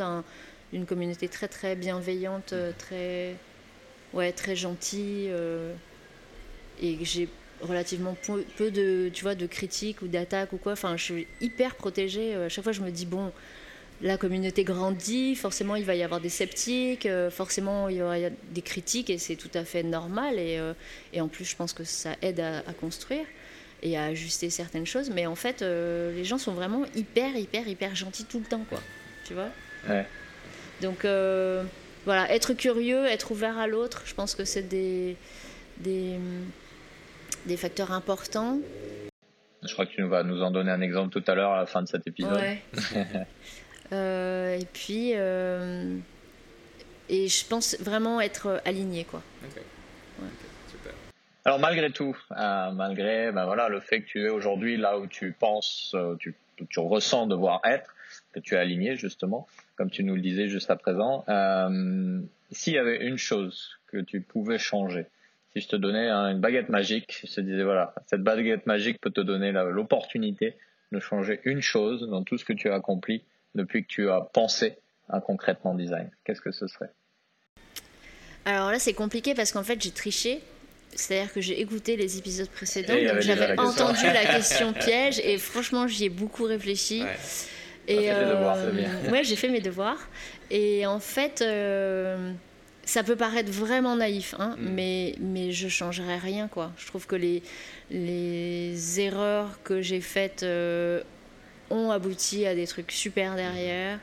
d'une communauté très très bienveillante, très, ouais, très gentille. et j'ai relativement peu de, tu vois, de critiques ou d'attaques ou quoi. Enfin, je suis hyper protégée. Euh, à chaque fois, je me dis, bon, la communauté grandit, forcément, il va y avoir des sceptiques, euh, forcément, il y aura des critiques, et c'est tout à fait normal. Et, euh, et, en plus, je pense que ça aide à, construire et à ajuster certaines choses. Mais en fait, les gens sont vraiment hyper, hyper, hyper gentils tout le temps, quoi. Tu vois? Ouais. Donc, voilà, être curieux, être ouvert à l'autre, je pense que c'est des... des des facteurs importants. Je crois que tu vas nous en donner un exemple tout à l'heure à la fin de cet épisode. (laughs) Euh, et puis, euh, et je pense vraiment être aligné, quoi. Alors malgré tout, euh, malgré ben voilà, le fait que tu es aujourd'hui là où tu penses, tu, tu, ressens devoir être, que tu es aligné justement, comme tu nous le disais juste à présent, s'il y avait une chose que tu pouvais changer, si je te donnais une baguette magique, je te disais voilà, cette baguette magique peut te donner l'opportunité de changer une chose dans tout ce que tu as accompli depuis que tu as pensé à concrètement design. Qu'est-ce que ce serait? Alors là, c'est compliqué parce qu'en fait, j'ai triché. C'est-à-dire que j'ai écouté les épisodes précédents, donc j'avais entendu la (laughs) question piège et franchement, j'y ai beaucoup réfléchi. Ouais. Et euh, ouais, j'ai fait mes devoirs. Et en fait, euh, ça peut paraître vraiment naïf, hein, mm. mais, mais je changerai rien. Quoi. Je trouve que les, les erreurs que j'ai faites euh, ont abouti à des trucs super derrière.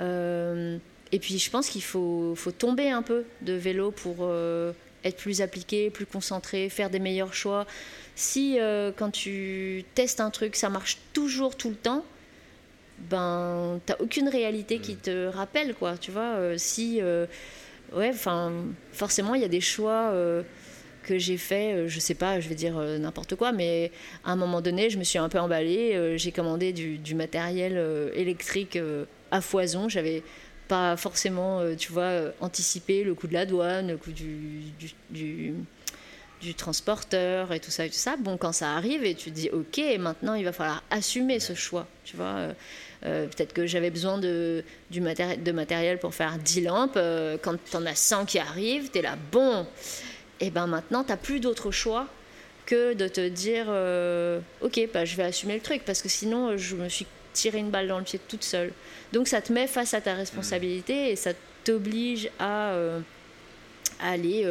Euh, et puis je pense qu'il faut, faut, tomber un peu de vélo pour euh, être plus appliqué, plus concentré, faire des meilleurs choix. Si quand tu testes un truc, ça marche toujours tout le temps, ben t'as aucune réalité qui mm. te rappelle quoi. Tu vois, si ouais, forcément, il y a des choix euh, que j'ai fait, euh, je sais pas, je vais dire euh, n'importe quoi, mais à un moment donné, je me suis un peu emballée, j'ai commandé du, matériel électrique à foison, j'avais pas forcément, tu vois, anticipé le coût de la douane, le coût du, transporteur et tout ça et tout ça. Bon, quand ça arrive et tu te dis, ok, maintenant il va falloir assumer ce choix, tu vois. Euh, peut-être que j'avais besoin de, du de matériel pour faire 10 lampes. Euh, quand tu en as 100 qui arrivent, tu es là, bon. Et ben maintenant, tu n'as plus d'autre choix que de te dire, euh, ok, bah, je vais assumer le truc, parce que sinon, je me suis tiré une balle dans le pied toute seule. Donc ça te met face à ta responsabilité et ça t'oblige à, aller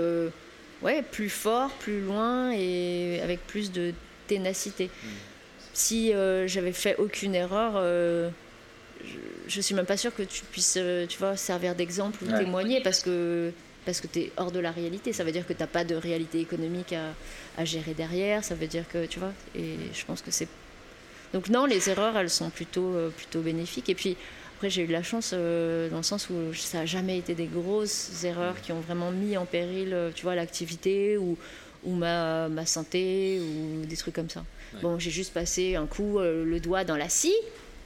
ouais, plus fort, plus loin et avec plus de ténacité. Mm. Si j'avais fait aucune erreur, je, ne suis même pas sûre que tu puisses, euh, tu vois, servir d'exemple ou témoigner parce que parce que tu es hors de la réalité. Ça veut dire que tu n'as pas de réalité économique à, à, gérer derrière. Ça veut dire que, tu vois, et je pense que c'est. Donc, non, les erreurs, elles sont plutôt, euh, plutôt bénéfiques. Et puis, après, j'ai eu de la chance euh, dans le sens où ça n'a jamais été des grosses erreurs qui ont vraiment mis en péril, tu vois, l'activité ou, ou ma, ma, santé ou des trucs comme ça. Bon, j'ai juste passé un coup le doigt dans la scie,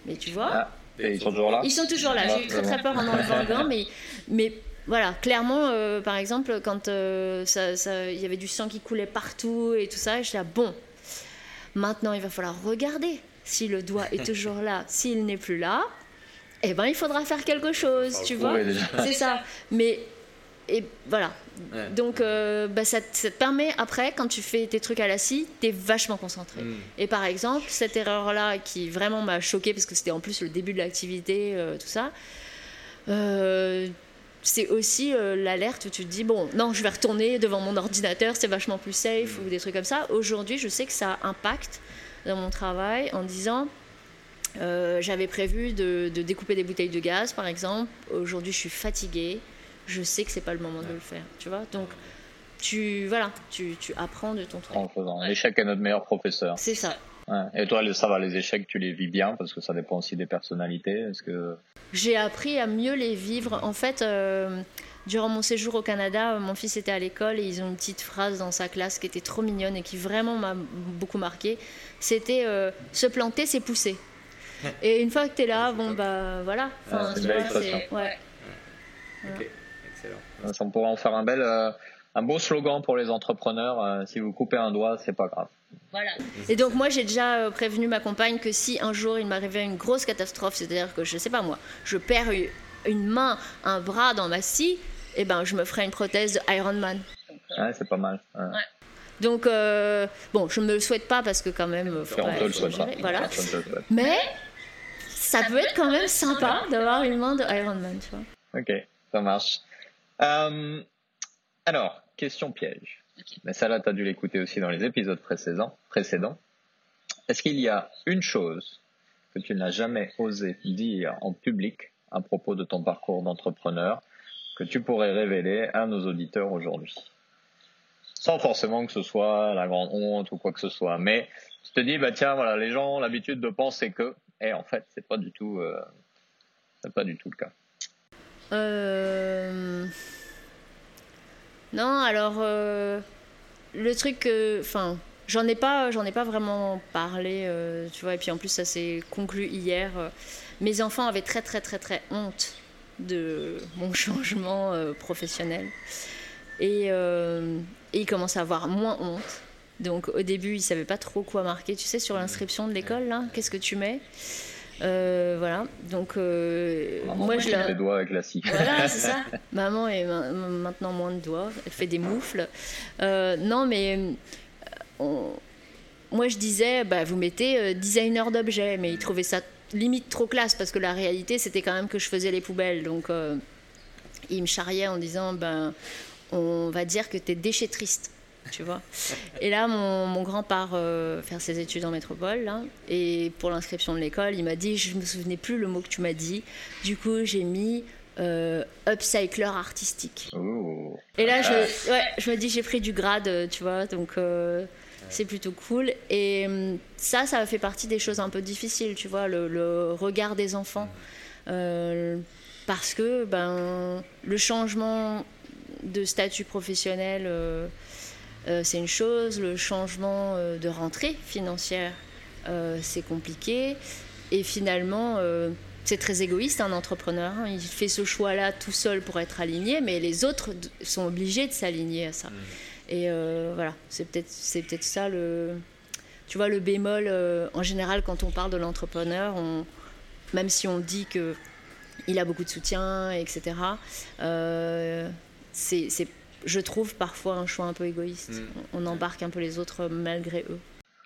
mais tu vois. Ah ils sont toujours là Ils sont toujours là. J'ai eu très très peur en enlevant le gant, mais, mais voilà, clairement, euh, par exemple, quand euh, il y avait du sang qui coulait partout et tout ça, je là, bon, maintenant il va falloir regarder si le doigt est toujours là, s'il n'est plus là, eh ben il faudra faire quelque chose, tu vois. C'est ça. Mais et voilà. Donc, euh, bah, ça, te permet après, quand tu fais tes trucs à la scie, t'es vachement concentré. Mm. Et par exemple, cette erreur-là qui vraiment m'a choqué parce que c'était en plus le début de l'activité, euh, tout ça. Euh, c'est aussi l'alerte où tu te dis bon non je vais retourner devant mon ordinateur c'est vachement plus safe mm. ou des trucs comme ça aujourd'hui je sais que ça impacte dans mon travail en disant j'avais prévu de, de, découper des bouteilles de gaz par exemple aujourd'hui je suis fatiguée je sais que c'est pas le moment de le faire, tu vois. Donc, tu, voilà, tu, tu apprends de ton truc. En faisant. L'échec est notre meilleur professeur. C'est ça. Et toi, ça va, les échecs, tu les vis bien? Parce que ça dépend aussi des personnalités. Est-ce que j'ai appris à mieux les vivre. En fait, euh, durant mon séjour au Canada, mon fils était à l'école et ils ont une petite phrase dans sa classe qui était trop mignonne et qui vraiment m'a beaucoup marqué. C'était euh, se planter, c'est pousser. (laughs) Et une fois que tu es là, bon, bah voilà. Ah, c'est une belle expression. Ouais. Ok, excellent. On pourrait en faire un bel, euh, un beau slogan pour les entrepreneurs. euh, si vous coupez un doigt, c'est pas grave. Voilà. Et donc moi j'ai déjà euh, prévenu ma compagne que si un jour il m'arrivait une grosse catastrophe, c'est-à-dire que je sais pas moi, je perds une main, un bras dans ma scie, eh ben je me ferai une prothèse de Iron Man. Ouais, c'est pas mal. Ouais. Donc euh, bon, je me le souhaite pas parce que quand même, Et on te le faut souhaite pas. voilà. Mais ça peut être quand même sympa d'avoir une main de Iron Man, tu vois. Ok, ça marche. Euh, alors, question piège. Mais ça là, tu as dû l'écouter aussi dans les épisodes précédents. précédents. Est-ce qu'il y a une chose que tu n'as jamais osé dire en public à propos de ton parcours d'entrepreneur que tu pourrais révéler à nos auditeurs aujourd'hui? Sans forcément que ce soit la grande honte ou quoi que ce soit. Mais tu te dis, bah tiens, voilà, les gens ont l'habitude de penser que, et en fait, c'est pas du tout, euh, c'est pas du tout le cas. Euh... Non, alors euh, le truc, enfin, j'en ai pas, j'en ai pas vraiment parlé, tu vois. Et puis en plus, ça s'est conclu hier. mes enfants avaient très très très très honte de mon (laughs) changement professionnel et, et ils commencent à avoir moins honte. Donc au début, ils savaient pas trop quoi marquer. Tu sais, sur l'inscription de l'école, là, qu'est-ce que tu mets? Euh, Voilà. Donc euh, Maman, moi, je leur les doigts la voilà, c'est ça. (laughs) Maman est ma- maintenant moins de doigts, elle fait des moufles. Euh, non, mais on- moi je disais, bah, vous mettez designer d'objets, mais ils trouvaient ça limite trop classe parce que la réalité c'était quand même que je faisais les poubelles. Donc ils me charriaient en disant, ben, on va dire que tu es déchettriste. Tu vois Et là, mon, mon grand part euh, faire ses études en métropole. là. et pour l'inscription de l'école, il m'a dit Je me souvenais plus le mot que tu m'as dit. Du coup, j'ai mis euh, upcycler artistique. Ouh. Et là, je, ouais, je me dis, j'ai pris du grade, tu vois, donc euh, c'est plutôt cool. Et hum, ça, ça fait partie des choses un peu difficiles, tu vois, le, le regard des enfants. Euh, parce que ben, le changement de statut professionnel, c'est une chose, le changement euh, de rentrée financière, euh, c'est compliqué. Et finalement, euh, c'est très égoïste un entrepreneur. hein. Il fait ce choix-là tout seul pour être aligné, mais les autres sont obligés de s'aligner à ça. Et euh, voilà, c'est peut-être c'est peut-être ça le. Tu vois, le bémol, euh, en général, quand on parle de l'entrepreneur, on, même si on dit que il a beaucoup de soutien, etc., euh, c'est, c'est- je trouve parfois un choix un peu égoïste. Mm. On embarque un peu les autres malgré eux.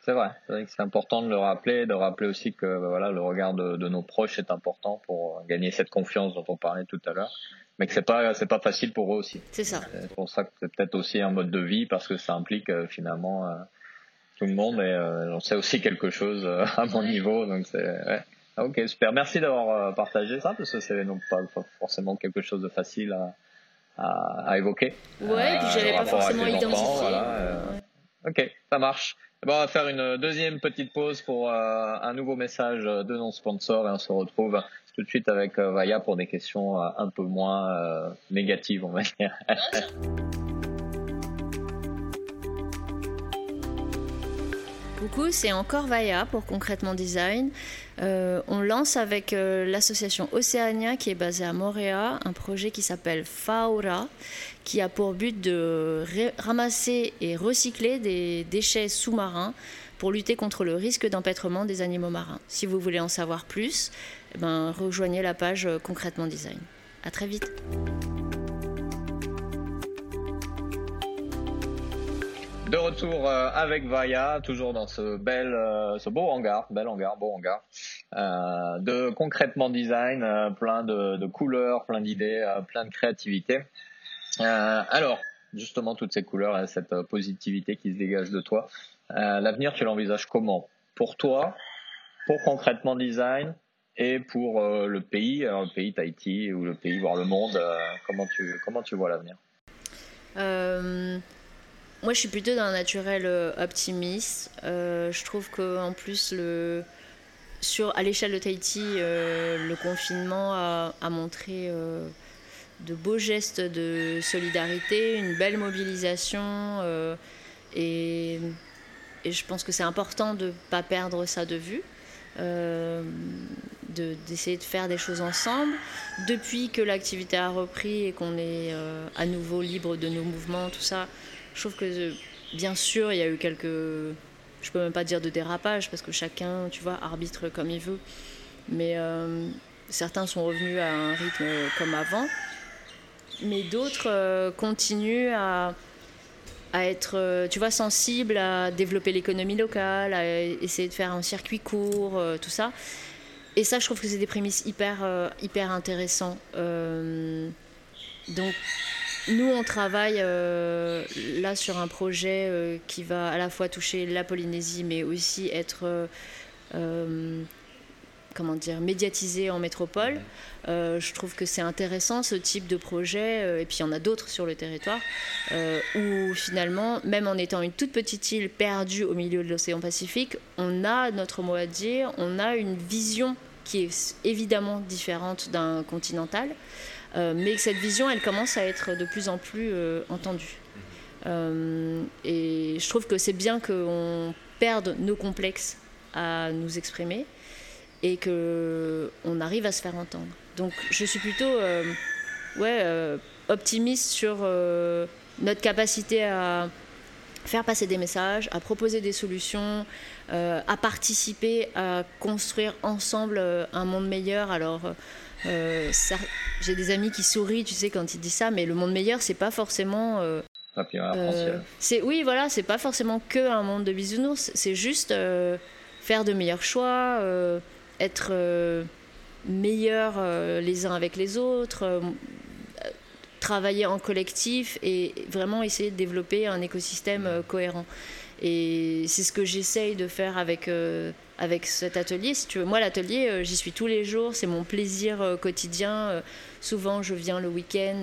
C'est vrai, c'est vrai que c'est important de le rappeler, de rappeler aussi que bah, voilà, le regard de, de nos proches est important pour gagner cette confiance dont on parlait tout à l'heure, mais que c'est pas c'est pas facile pour eux aussi. C'est ça. C'est pour ça que c'est peut-être aussi un mode de vie parce que ça implique euh, finalement euh, tout le monde et euh, j'en sais aussi quelque chose euh, à mon niveau, donc c'est ouais. Ah, Ok, super. Merci d'avoir euh, partagé ça parce que c'est pas pas forcément quelque chose de facile à, à, à évoquer. Ouais, et puis Euh, j'avais le pas forcément enfants, identifié. voilà, euh, Ouais. Ok, ça marche. Eh ben, on va faire une deuxième petite pause pour euh, un nouveau message de nos sponsors et on se retrouve tout de suite avec euh, Vaya pour des questions euh, un peu moins euh, négatives, on va dire. Coucou, c'est encore Vaya pour Concrètement Design. Euh, on lance avec euh, l'association Océania qui est basée à Montréal un projet qui s'appelle Faura qui a pour but de ramasser et recycler des déchets sous-marins pour lutter contre le risque d'empêtrement des animaux marins. Si vous voulez en savoir plus, eh ben, rejoignez la page euh, Concrètement Design. À très vite. De retour euh, avec Vaya, toujours dans ce bel, euh, ce beau hangar, bel hangar, beau hangar, euh, de concrètement design, plein de, couleurs, plein d'idées, plein de créativité. Alors, justement, toutes ces couleurs, et cette positivité qui se dégage de toi, l'avenir, tu l'envisages comment? Pour toi, pour concrètement design et pour le pays, le pays Tahiti ou le pays, voire le monde, comment tu comment tu vois l'avenir? Moi, je suis plutôt d'un naturel euh, optimiste. Euh, je trouve que en plus, sur, à l'échelle de Tahiti, euh, le confinement a, montré de beaux gestes de solidarité, une belle mobilisation. et, je pense que c'est important de ne pas perdre ça de vue. D'essayer de, faire des choses ensemble. Depuis que l'activité a repris et qu'on est à nouveau libre de nos mouvements, tout ça, je trouve que bien sûr, il y a eu quelques, je peux même pas dire de dérapage parce que chacun, tu vois, arbitre comme il veut. Mais certains sont revenus à un rythme comme avant mais d'autres euh, continuent à, à être, euh, tu vois, sensibles à développer l'économie locale, à essayer de faire un circuit court, euh, tout ça. Et ça, je trouve que c'est des prémices hyper, hyper intéressants. donc, nous, on travaille là sur un projet qui va à la fois toucher la Polynésie, mais aussi être comment dire, médiatisé en métropole. Euh, je trouve que c'est intéressant ce type de projet, euh, et puis il y en a d'autres sur le territoire, euh, où finalement, même en étant une toute petite île perdue au milieu de l'océan Pacifique, on a notre mot à dire, on a une vision qui est évidemment différente d'un continental, mais que cette vision, elle commence à être de plus en plus entendue. et je trouve que c'est bien qu'on perde nos complexes à nous exprimer et que on arrive à se faire entendre. Donc je suis plutôt euh, ouais, euh, optimiste sur euh, notre capacité à faire passer des messages, à proposer des solutions, à participer, à construire ensemble un monde meilleur. Alors j'ai des amis qui sourient, tu sais, quand ils disent ça, mais le monde meilleur, c'est pas forcément c'est oui, voilà, c'est pas forcément que un monde de bisounours. C'est juste faire de meilleurs choix, être euh, meilleurs euh, les uns avec les autres, euh, travailler en collectif et vraiment essayer de développer un écosystème cohérent. Et c'est ce que j'essaye de faire avec, avec cet atelier. Si tu veux, moi, l'atelier, j'y suis tous les jours, c'est mon plaisir quotidien. souvent, je viens le week-end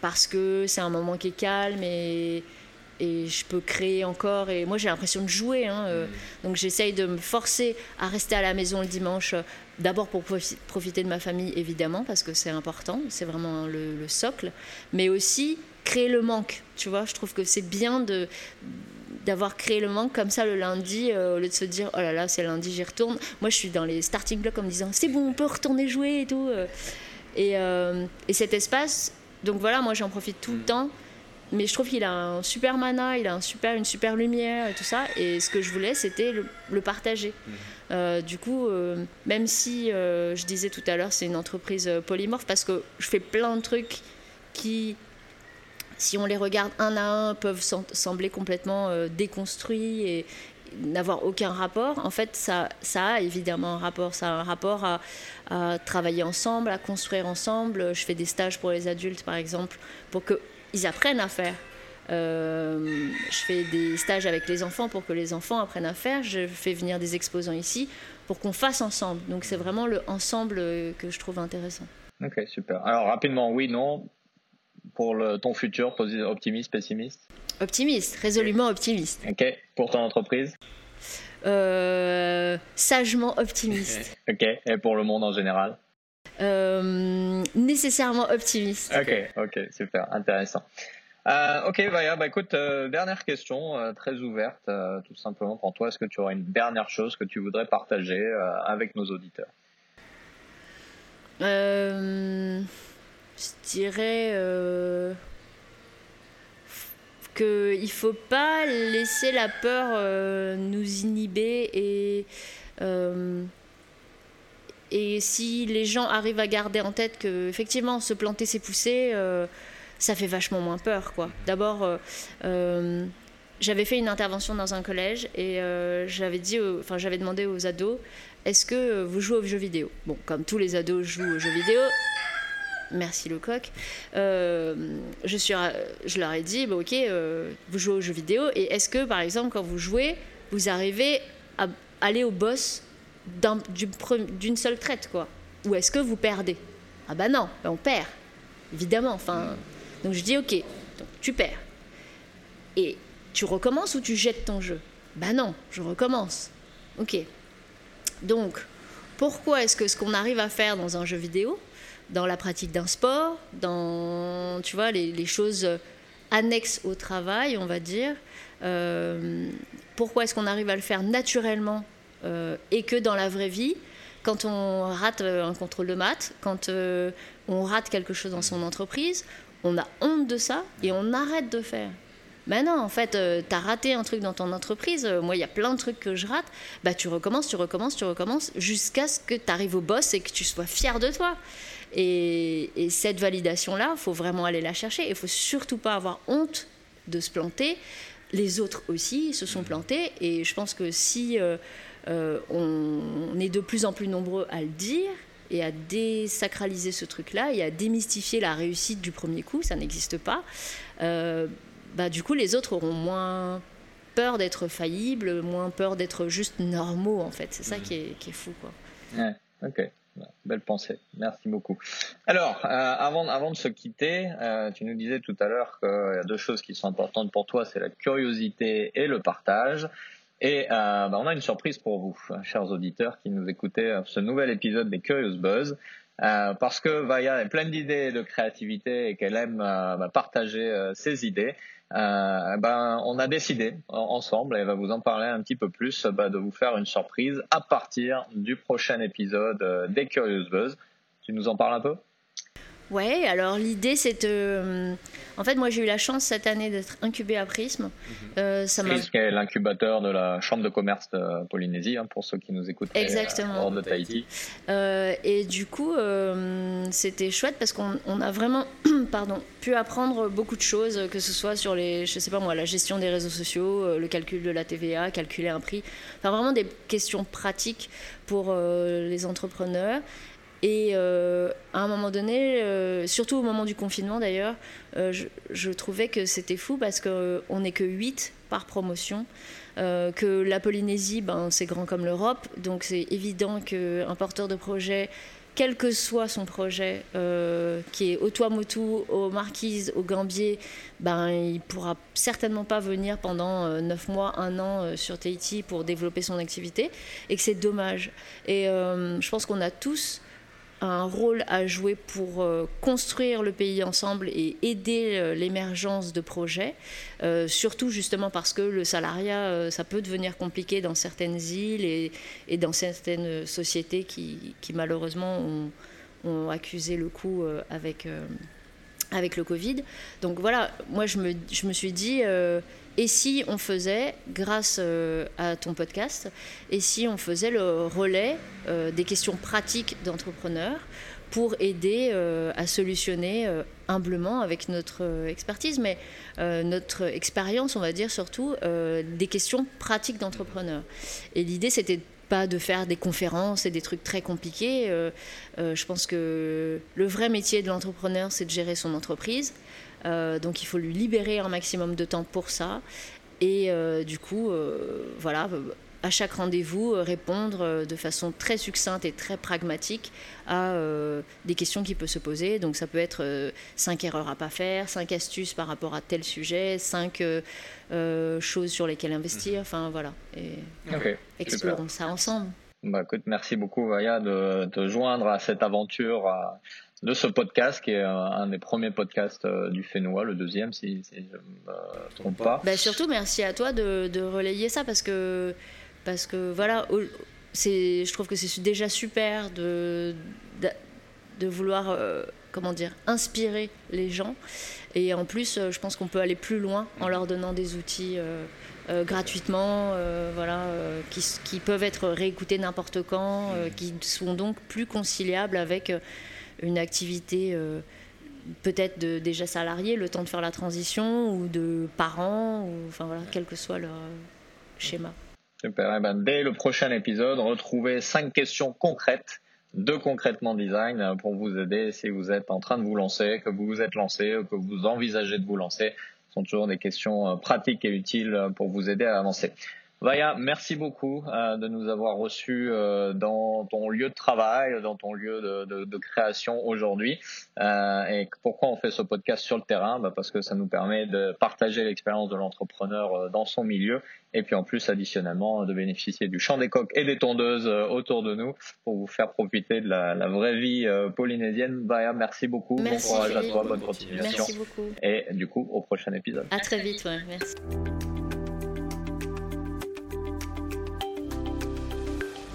parce que c'est un moment qui est calme et, et je peux créer encore. Et moi, j'ai l'impression de jouer. Hein, euh. mm. donc, j'essaye de me forcer à rester à la maison le dimanche. Euh, d'abord pour profiter de ma famille, évidemment, parce que c'est important. C'est vraiment le, socle. Mais aussi créer le manque. Tu vois, je trouve que c'est bien de d'avoir créé le manque comme ça le lundi euh, au lieu de se dire oh là là c'est lundi j'y retourne moi je suis dans les starting blocks en me disant c'est bon on peut retourner jouer et tout et, et cet espace donc voilà moi j'en profite tout le mm. temps mais je trouve qu'il a un super mana, il a un super, une super lumière et tout ça. Et ce que je voulais, c'était le, partager. Mhm. Euh, du coup, euh, même si euh, je disais tout à l'heure, c'est une entreprise polymorphe, parce que je fais plein de trucs qui, si on les regarde un à un, peuvent sembler complètement déconstruits et n'avoir aucun rapport. En fait, ça, ça a évidemment un rapport. Ça a un rapport à, à travailler ensemble, à construire ensemble. Je fais des stages pour les adultes, par exemple, pour que ils apprennent à faire. Euh, je fais des stages avec les enfants pour que les enfants apprennent à faire. Je fais venir des exposants ici pour qu'on fasse ensemble. Donc c'est vraiment le ensemble que je trouve intéressant. Ok, super. Alors rapidement, oui, non, pour le, ton futur, optimiste, pessimiste? Optimiste, résolument optimiste. Ok, pour ton entreprise? Euh, Sagement optimiste. (laughs) ok, et pour le monde en général? Euh, nécessairement optimiste. Ok, ok, super, intéressant. Euh, ok, Vaya, bah écoute, euh, dernière question, euh, très ouverte, tout simplement pour toi. Est-ce que tu aurais une dernière chose que tu voudrais partager avec nos auditeurs? Je dirais qu'il ne faut pas laisser la peur nous inhiber et et si les gens arrivent à garder en tête que effectivement se planter c'est pousser, euh, ça fait vachement moins peur quoi. D'abord, euh, euh, j'avais fait une intervention dans un collège et j'avais dit, enfin j'avais demandé aux ados, est-ce que vous jouez aux jeux vidéo? Bon, comme tous les ados jouent aux jeux vidéo. Merci le coq. je, leur ai dit, bah, ok, vous jouez aux jeux vidéo et est-ce que par exemple quand vous jouez, vous arrivez à aller au boss d'une seule traite, quoi Ou est-ce que vous perdez? Ah bah non, bah on perd, évidemment. Enfin, donc je dis ok, donc tu perds. Et tu recommences ou tu jettes ton jeu? Bah non, je recommence. Ok. Donc, pourquoi est-ce que ce qu'on arrive à faire dans un jeu vidéo, dans la pratique d'un sport, dans, tu vois, les, choses annexes au travail, on va dire, euh, pourquoi est-ce qu'on arrive à le faire naturellement et que dans la vraie vie, quand on rate un contrôle de maths, quand on rate quelque chose dans son entreprise, on a honte de ça et on arrête de faire. Ben non, en fait, euh, tu as raté un truc dans ton entreprise. Euh, moi, il y a plein de trucs que je rate. Bah, tu recommences, tu recommences, tu recommences, jusqu'à ce que tu arrives au boss et que tu sois fier de toi. Et, cette validation-là, il faut vraiment aller la chercher. Il faut surtout pas avoir honte de se planter. Les autres aussi se sont plantés. Et je pense que si euh, on, est de plus en plus nombreux à le dire, et à désacraliser ce truc-là et à démystifier la réussite du premier coup, ça n'existe pas. Bah, du coup, les autres auront moins peur d'être faillibles, moins peur d'être juste normaux, en fait. C'est ça qui, est, fou, quoi. Ok. Belle pensée, merci beaucoup. Alors, euh, avant, de se quitter, euh, tu nous disais tout à l'heure qu'il y a deux choses qui sont importantes pour toi, c'est la curiosité et le partage. Et euh, bah, on a une surprise pour vous, chers auditeurs qui nous écoutez ce nouvel épisode des Curious Buzz. parce que Vaya est pleine d'idées et de créativité et qu'elle aime bah, partager ses idées. Euh, ben, on a décidé ensemble, elle va vous en parler un petit peu plus, de vous faire une surprise à partir du prochain épisode euh, des Curious Buzz. Tu nous en parles un peu? Ouais, alors l'idée c'est de. Euh, en fait, moi j'ai eu la chance cette année d'être incubé à Prism. Mhm. Euh, ça Prism qui est l'incubateur de la Chambre de commerce de Polynésie, hein, pour ceux qui nous écoutent Exactement. hors de Tahiti. Euh, et du coup, c'était chouette parce qu'on a vraiment (clears throat) pardon, pu apprendre beaucoup de choses, que ce soit sur les, je sais pas moi, la gestion des réseaux sociaux, le calcul de la TVA, calculer un prix. Enfin, vraiment des questions pratiques pour les entrepreneurs. Et euh, à un moment donné, euh, surtout au moment du confinement d'ailleurs, euh, je, trouvais que c'était fou parce qu'on n'est que 8 par promotion. que la Polynésie, ben, c'est grand comme l'Europe, donc c'est évident qu'un porteur de projet, quel que soit son projet, qui est au Tuamotu, aux Marquises, au Gambier, ben, il pourra certainement pas venir pendant 9 mois, 1 an sur Tahiti pour développer son activité, et que c'est dommage. Et je pense qu'on a tous un rôle à jouer pour euh, construire le pays ensemble et aider euh, l'émergence de projets, euh, surtout justement parce que le salariat, ça peut devenir compliqué dans certaines îles et, dans certaines sociétés qui, qui malheureusement ont, ont, accusé le coup avec, avec le Covid. Donc voilà, moi je me, je me suis dit et si on faisait, grâce euh, à ton podcast, et si on faisait le relais euh, des questions pratiques d'entrepreneurs pour aider euh, à solutionner humblement avec notre expertise, mais notre expérience, on va dire surtout, des questions pratiques d'entrepreneurs. Et l'idée, c'était pas de faire des conférences et des trucs très compliqués. je pense que le vrai métier de l'entrepreneur, c'est de gérer son entreprise. Euh, donc il faut lui libérer un maximum de temps pour ça. Et euh, du coup, euh, voilà, à chaque rendez-vous, répondre de façon très succincte et très pragmatique à des questions qui peuvent se poser. Donc ça peut être cinq erreurs à pas faire, cinq astuces par rapport à tel sujet, cinq choses sur lesquelles investir. Mhm. Enfin voilà. Et explorons ça ensemble. Bah, écoute, merci beaucoup Vaya de te joindre à cette aventure de ce podcast qui est un, des premiers podcasts euh, du Fénois, le deuxième si, je ne me trompe pas. Bah surtout merci à toi de, relayer ça parce que, parce que voilà, je trouve que c'est déjà super de, de, vouloir euh, comment dire, inspirer les gens. Et en plus, euh, je pense qu'on peut aller plus loin en leur donnant des outils. gratuitement, voilà, qui, qui, peuvent être réécoutés n'importe quand, qui sont donc plus conciliables avec une activité euh, peut-être déjà salarié, le temps de faire la transition, ou de parents, ou enfin voilà, quel que soit leur euh, schéma. Super. Ben, dès le prochain épisode, retrouvez cinq questions concrètes de concrètement design euh, pour vous aider si vous êtes en train de vous lancer, que vous vous êtes lancé, que vous envisagez de vous lancer. Ce sont toujours des questions pratiques et utiles pour vous aider à avancer. Vaya, merci beaucoup euh, de nous avoir reçus euh, dans ton lieu de travail, dans ton lieu de, de, de création aujourd'hui. Euh, et pourquoi on fait ce podcast sur le terrain? Bah Parce que ça nous permet de partager l'expérience de l'entrepreneur euh, dans son milieu et puis en plus additionnellement de bénéficier du champ des coques et des tondeuses euh, autour de nous pour vous faire profiter de la, la vraie vie polynésienne. Vaya, merci beaucoup. Merci, bon courage à toi, bonne continuation. Merci beaucoup. Et du coup, au prochain épisode. À très vite, ouais, merci.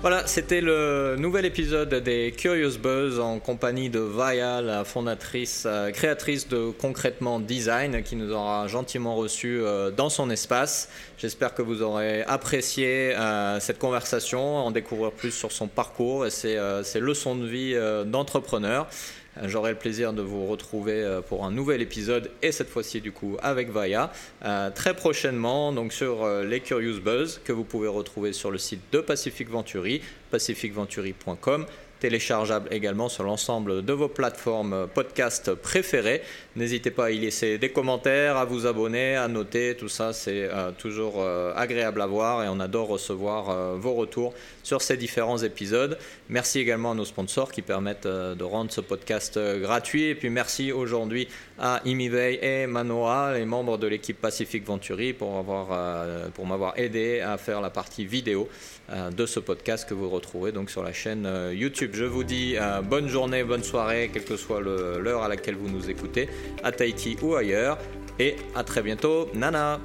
Voilà, c'était le nouvel épisode des Curious Buzz en compagnie de Vaya, la fondatrice, euh, créatrice de Concrètement Design, qui nous aura gentiment reçus euh, dans son espace. J'espère que vous aurez apprécié euh, cette conversation, en découvrir plus sur son parcours et ses, ses leçons de vie d'entrepreneur. Euh, j'aurai le plaisir de vous retrouver euh, pour un nouvel épisode et cette fois-ci du coup avec Vaya euh, très prochainement donc sur les Curious Buzz que vous pouvez retrouver sur le site de Pacific Venturi pacificventuri.com téléchargeable également sur l'ensemble de vos plateformes podcast préférées. N'hésitez pas à y laisser des commentaires, à vous abonner, à noter, tout ça c'est euh, toujours euh, agréable à voir et on adore recevoir euh, vos retours sur ces différents épisodes. Merci également à nos sponsors qui permettent de rendre ce podcast gratuit et puis merci aujourd'hui à Imivey et Manoa, les membres de l'équipe Pacific Venturi pour pour m'avoir aidé à faire la partie vidéo de ce podcast que vous retrouvez donc sur la chaîne YouTube. Je vous dis euh, bonne journée, bonne soirée, quelle que soit l'heure à laquelle vous nous écoutez, à Tahiti ou ailleurs. Et à très bientôt. Nana